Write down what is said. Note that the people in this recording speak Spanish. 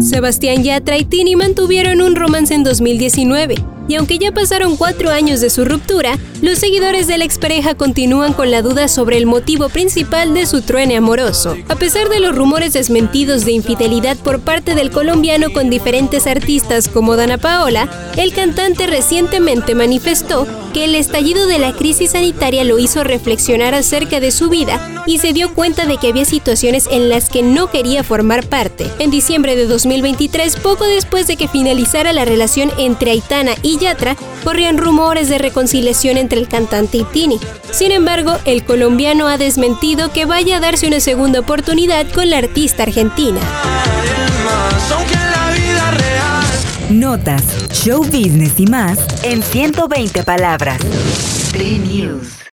Sebastián Yatra y Tini mantuvieron un romance en 2019 y aunque ya pasaron cuatro años de su ruptura, los seguidores de la expareja continúan con la duda sobre el motivo principal de su truene amoroso. A pesar de los rumores desmentidos de infidelidad por parte del colombiano con diferentes artistas como Dana Paola, el cantante recientemente manifestó que el estallido de la crisis sanitaria lo hizo reflexionar acerca de su vida y se dio cuenta de que había situaciones en las que no quería formar parte. En diciembre de 2023, poco después de que finalizara la relación entre Aitana y Yatra, corrían rumores de reconciliación entre el cantante y Tini. Sin embargo, el colombiano ha desmentido que vaya a darse una segunda oportunidad con la artista argentina. Notas, show business y más en 120 palabras.